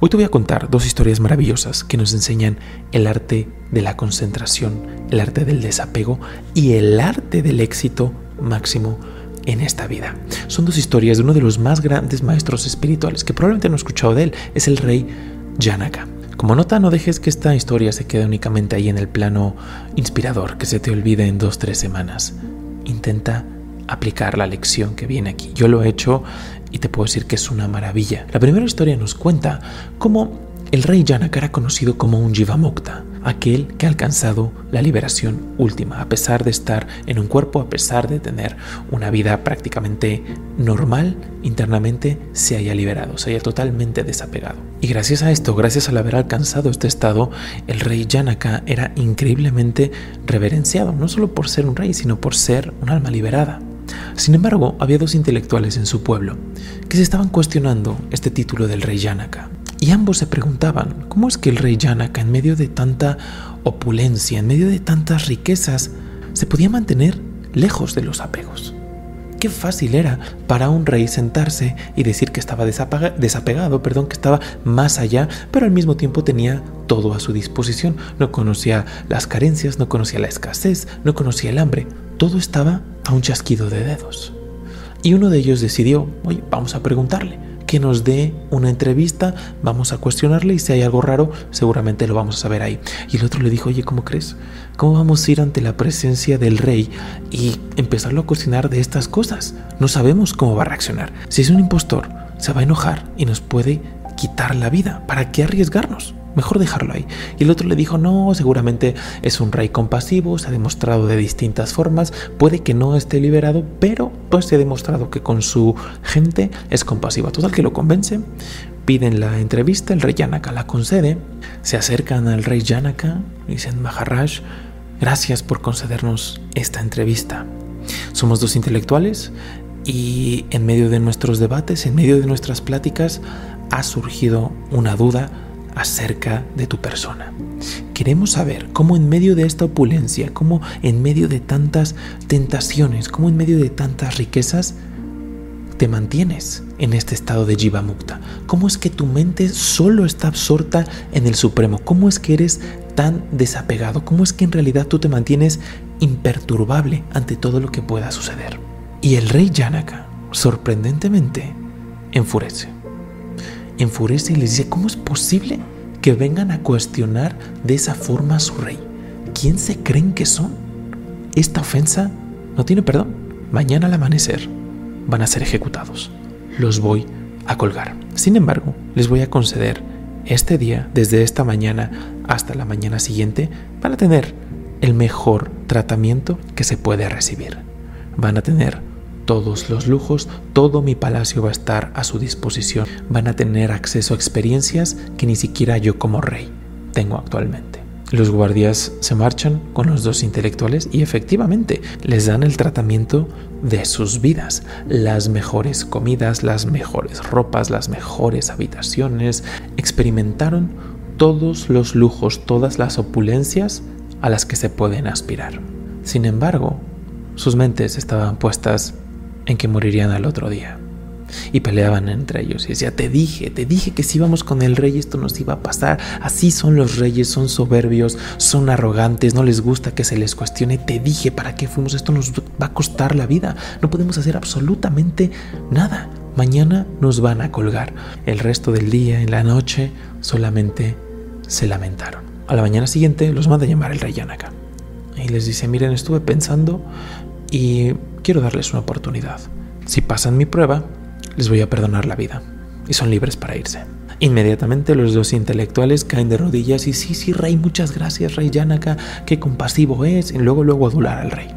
Hoy te voy a contar dos historias maravillosas que nos enseñan el arte de la concentración, el arte del desapego y el arte del éxito máximo en esta vida. Son dos historias de uno de los más grandes maestros espirituales que probablemente no he escuchado de él, es el rey Janaka. Como nota, no dejes que esta historia se quede únicamente ahí en el plano inspirador, que se te olvide en dos, tres semanas. Intenta aplicar la lección que viene aquí. Yo lo he hecho y te puedo decir que es una maravilla. La primera historia nos cuenta cómo el rey Janaka era conocido como un Jivamukta, aquel que ha alcanzado la liberación última, a pesar de estar en un cuerpo, a pesar de tener una vida prácticamente normal, internamente se haya liberado, se haya totalmente desapegado. Y gracias a esto, gracias al haber alcanzado este estado, el rey Janaka era increíblemente reverenciado, no solo por ser un rey, sino por ser un alma liberada. Sin embargo, había dos intelectuales en su pueblo que se estaban cuestionando este título del rey Janaka. Y ambos se preguntaban, ¿cómo es que el rey Janaka, en medio de tanta opulencia, en medio de tantas riquezas, se podía mantener lejos de los apegos? Qué fácil era para un rey sentarse y decir que estaba desapegado, perdón, que estaba más allá, pero al mismo tiempo tenía todo a su disposición. No conocía las carencias, no conocía la escasez, no conocía el hambre. Todo estaba a un chasquido de dedos. Y uno de ellos decidió, oye, vamos a preguntarle que nos dé una entrevista, vamos a cuestionarle y si hay algo raro, seguramente lo vamos a saber ahí. Y el otro le dijo, oye, ¿cómo crees? ¿Cómo vamos a ir ante la presencia del rey y empezarlo a cuestionar de estas cosas? No sabemos cómo va a reaccionar. Si es un impostor, se va a enojar y nos puede quitar la vida. ¿Para qué arriesgarnos? Mejor dejarlo ahí. Y el otro le dijo, no, seguramente es un rey compasivo, se ha demostrado de distintas formas, puede que no esté liberado, pero pues se ha demostrado que con su gente es compasivo. Total que lo convence, piden la entrevista, el rey Yanaka la concede, se acercan al rey Yanaka dicen, Maharaj, gracias por concedernos esta entrevista. Somos dos intelectuales y en medio de nuestros debates, en medio de nuestras pláticas, ha surgido una duda acerca de tu persona. Queremos saber cómo en medio de esta opulencia, cómo en medio de tantas tentaciones, cómo en medio de tantas riquezas, te mantienes en este estado de Jiva Mukta. ¿Cómo es que tu mente solo está absorta en el Supremo? ¿Cómo es que eres tan desapegado? ¿Cómo es que en realidad tú te mantienes imperturbable ante todo lo que pueda suceder? Y el rey Janaka, sorprendentemente, enfurece enfurece y les dice, ¿cómo es posible que vengan a cuestionar de esa forma a su rey? ¿Quién se creen que son? Esta ofensa no tiene perdón. Mañana al amanecer van a ser ejecutados. Los voy a colgar. Sin embargo, les voy a conceder este día, desde esta mañana hasta la mañana siguiente, van a tener el mejor tratamiento que se puede recibir. Van a tener todos los lujos, todo mi palacio va a estar a su disposición. Van a tener acceso a experiencias que ni siquiera yo como rey tengo actualmente. Los guardias se marchan con los dos intelectuales y efectivamente les dan el tratamiento de sus vidas, las mejores comidas, las mejores ropas, las mejores habitaciones. Experimentaron todos los lujos, todas las opulencias a las que se pueden aspirar. Sin embargo, sus mentes estaban puestas en que morirían al otro día. Y peleaban entre ellos y decía, te dije, te dije que si íbamos con el rey esto nos iba a pasar. Así son los reyes, son soberbios, son arrogantes, no les gusta que se les cuestione. Te dije, ¿para qué fuimos? Esto nos va a costar la vida. No podemos hacer absolutamente nada. Mañana nos van a colgar. El resto del día, en la noche, solamente se lamentaron. A la mañana siguiente los manda a llamar el rey Yanaka. Y les dice, miren, estuve pensando y quiero darles una oportunidad. Si pasan mi prueba, les voy a perdonar la vida y son libres para irse. Inmediatamente los dos intelectuales caen de rodillas y sí, sí, rey, muchas gracias, rey Yanaka, qué compasivo es, y luego luego adular al rey.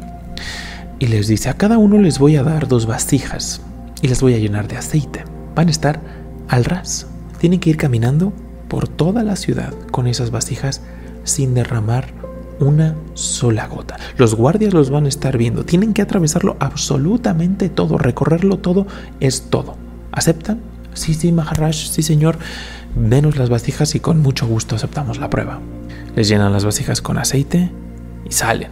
Y les dice, a cada uno les voy a dar dos vasijas y las voy a llenar de aceite. Van a estar al ras. Tienen que ir caminando por toda la ciudad con esas vasijas sin derramar una sola gota. Los guardias los van a estar viendo. Tienen que atravesarlo absolutamente todo. Recorrerlo todo es todo. ¿Aceptan? Sí, sí, Maharaj, sí, señor. Denos las vasijas y con mucho gusto aceptamos la prueba. Les llenan las vasijas con aceite y salen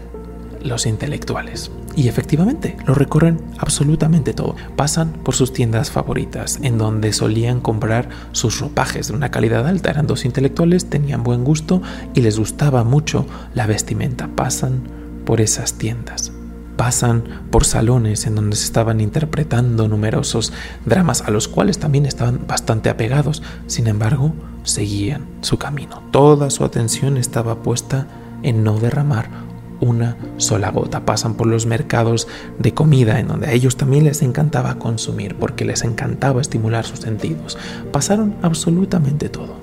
los intelectuales. Y efectivamente, lo recorren absolutamente todo. Pasan por sus tiendas favoritas, en donde solían comprar sus ropajes de una calidad alta. Eran dos intelectuales, tenían buen gusto y les gustaba mucho la vestimenta. Pasan por esas tiendas. Pasan por salones en donde se estaban interpretando numerosos dramas a los cuales también estaban bastante apegados. Sin embargo, seguían su camino. Toda su atención estaba puesta en no derramar una sola gota. Pasan por los mercados de comida en donde a ellos también les encantaba consumir porque les encantaba estimular sus sentidos. Pasaron absolutamente todo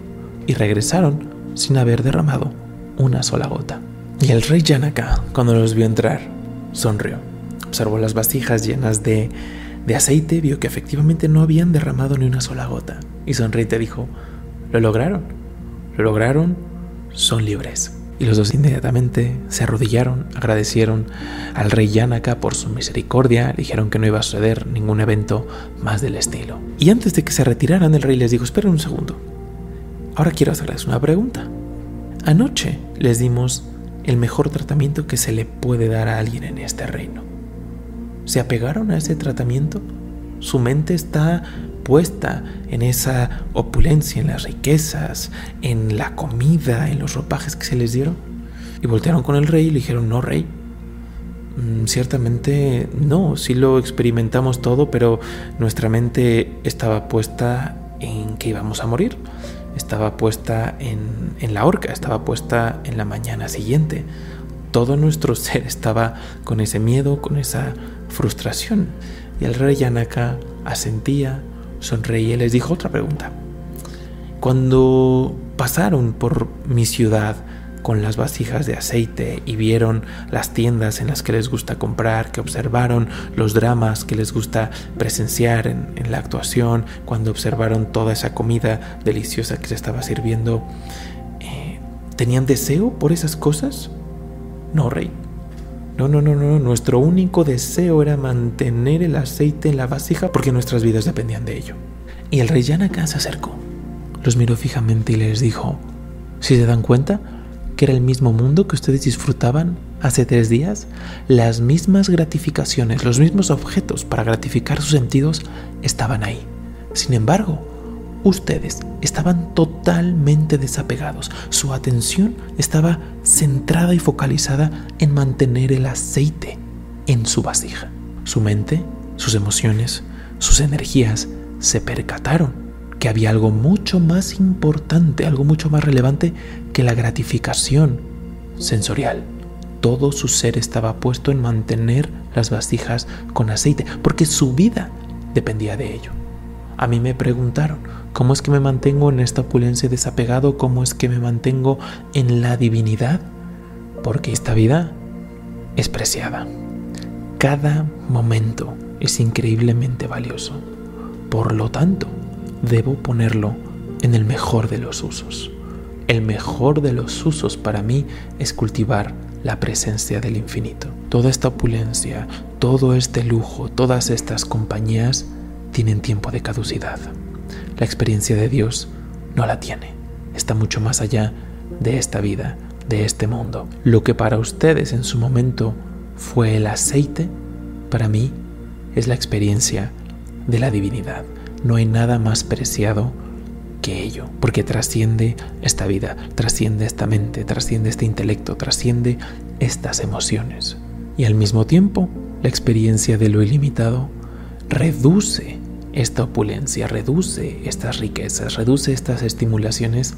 y regresaron sin haber derramado una sola gota. Y el rey Yanaka, cuando los vio entrar, sonrió. Observó las vasijas llenas de, de aceite, vio que efectivamente no habían derramado ni una sola gota. Y sonrió y te dijo, lo lograron, lo lograron, son libres. Y los dos inmediatamente se arrodillaron, agradecieron al rey Yanaka por su misericordia, dijeron que no iba a suceder ningún evento más del estilo. Y antes de que se retiraran, el rey les dijo, esperen un segundo, ahora quiero hacerles una pregunta. Anoche les dimos el mejor tratamiento que se le puede dar a alguien en este reino. ¿Se apegaron a ese tratamiento? Su mente está puesta en esa opulencia, en las riquezas, en la comida, en los ropajes que se les dieron. Y voltearon con el rey y le dijeron, no, rey, mm, ciertamente no, sí lo experimentamos todo, pero nuestra mente estaba puesta en que íbamos a morir, estaba puesta en, en la horca, estaba puesta en la mañana siguiente. Todo nuestro ser estaba con ese miedo, con esa frustración. Y el rey Yanaka asentía, sonreía y les dijo otra pregunta. Cuando pasaron por mi ciudad con las vasijas de aceite y vieron las tiendas en las que les gusta comprar, que observaron los dramas que les gusta presenciar en, la actuación, cuando observaron toda esa comida deliciosa que se estaba sirviendo, eh, ¿tenían deseo por esas cosas? No, rey. No, no, no, no. Nuestro único deseo era mantener el aceite en la vasija porque nuestras vidas dependían de ello. Y el rey Yanaka se acercó. Los miró fijamente y les dijo, si se dan cuenta que era el mismo mundo que ustedes disfrutaban hace tres días, las mismas gratificaciones, los mismos objetos para gratificar sus sentidos estaban ahí. Sin embargo, Ustedes estaban totalmente desapegados. Su atención estaba centrada y focalizada en mantener el aceite en su vasija. Su mente, sus emociones, sus energías se percataron que había algo mucho más importante, algo mucho más relevante que la gratificación sensorial. Todo su ser estaba puesto en mantener las vasijas con aceite, porque su vida dependía de ello. A mí me preguntaron, ¿cómo es que me mantengo en esta opulencia desapegado? ¿Cómo es que me mantengo en la divinidad? Porque esta vida es preciada. Cada momento es increíblemente valioso. Por lo tanto, debo ponerlo en el mejor de los usos. El mejor de los usos para mí es cultivar la presencia del infinito. Toda esta opulencia, todo este lujo, todas estas compañías tienen tiempo de caducidad. La experiencia de Dios no la tiene. Está mucho más allá de esta vida, de este mundo. Lo que para ustedes en su momento fue el aceite, para mí es la experiencia de la divinidad. No hay nada más preciado que ello, porque trasciende esta vida, trasciende esta mente, trasciende este intelecto, trasciende estas emociones. Y al mismo tiempo, la experiencia de lo ilimitado reduce esta opulencia, reduce estas riquezas, reduce estas estimulaciones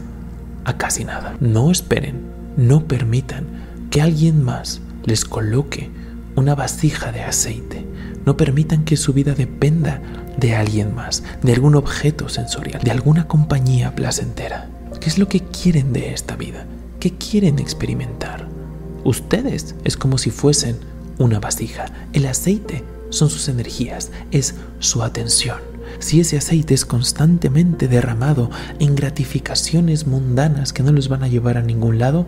a casi nada. No esperen, no permitan que alguien más les coloque una vasija de aceite. No permitan que su vida dependa de alguien más, de algún objeto sensorial, de alguna compañía placentera. ¿Qué es lo que quieren de esta vida? ¿Qué quieren experimentar? Ustedes es como si fuesen una vasija. El aceite son sus energías, es su atención. Si ese aceite es constantemente derramado en gratificaciones mundanas que no les van a llevar a ningún lado,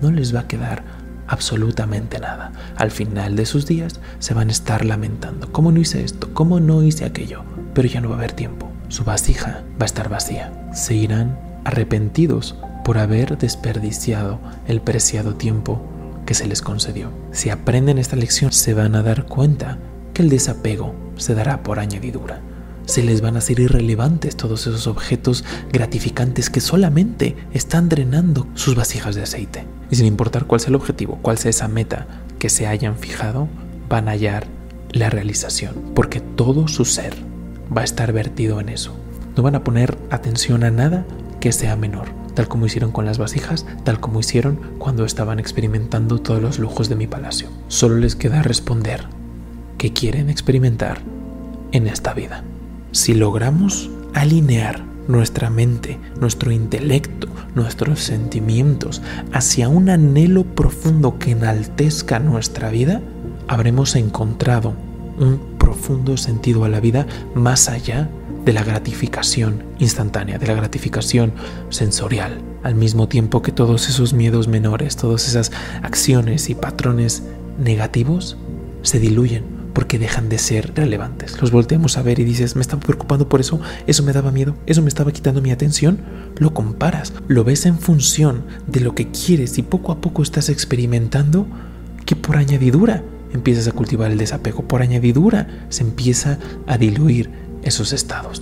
no les va a quedar absolutamente nada. Al final de sus días se van a estar lamentando. ¿Cómo no hice esto? ¿Cómo no hice aquello? Pero ya no va a haber tiempo. Su vasija va a estar vacía. Se irán arrepentidos por haber desperdiciado el preciado tiempo que se les concedió. Si aprenden esta lección, se van a dar cuenta que el desapego se dará por añadidura. Se les van a hacer irrelevantes todos esos objetos gratificantes que solamente están drenando sus vasijas de aceite. Y sin importar cuál sea el objetivo, cuál sea esa meta que se hayan fijado, van a hallar la realización, porque todo su ser va a estar vertido en eso. No van a poner atención a nada que sea menor, tal como hicieron con las vasijas, tal como hicieron cuando estaban experimentando todos los lujos de mi palacio. Solo les queda responder que quieren experimentar en esta vida. Si logramos alinear nuestra mente, nuestro intelecto, nuestros sentimientos hacia un anhelo profundo que enaltezca nuestra vida, habremos encontrado un profundo sentido a la vida más allá de la gratificación instantánea, de la gratificación sensorial, al mismo tiempo que todos esos miedos menores, todas esas acciones y patrones negativos se diluyen porque dejan de ser relevantes. Los volteamos a ver y dices, me estaba preocupando por eso, eso me daba miedo, eso me estaba quitando mi atención. Lo comparas, lo ves en función de lo que quieres y poco a poco estás experimentando que por añadidura empiezas a cultivar el desapego, por añadidura se empieza a diluir esos estados.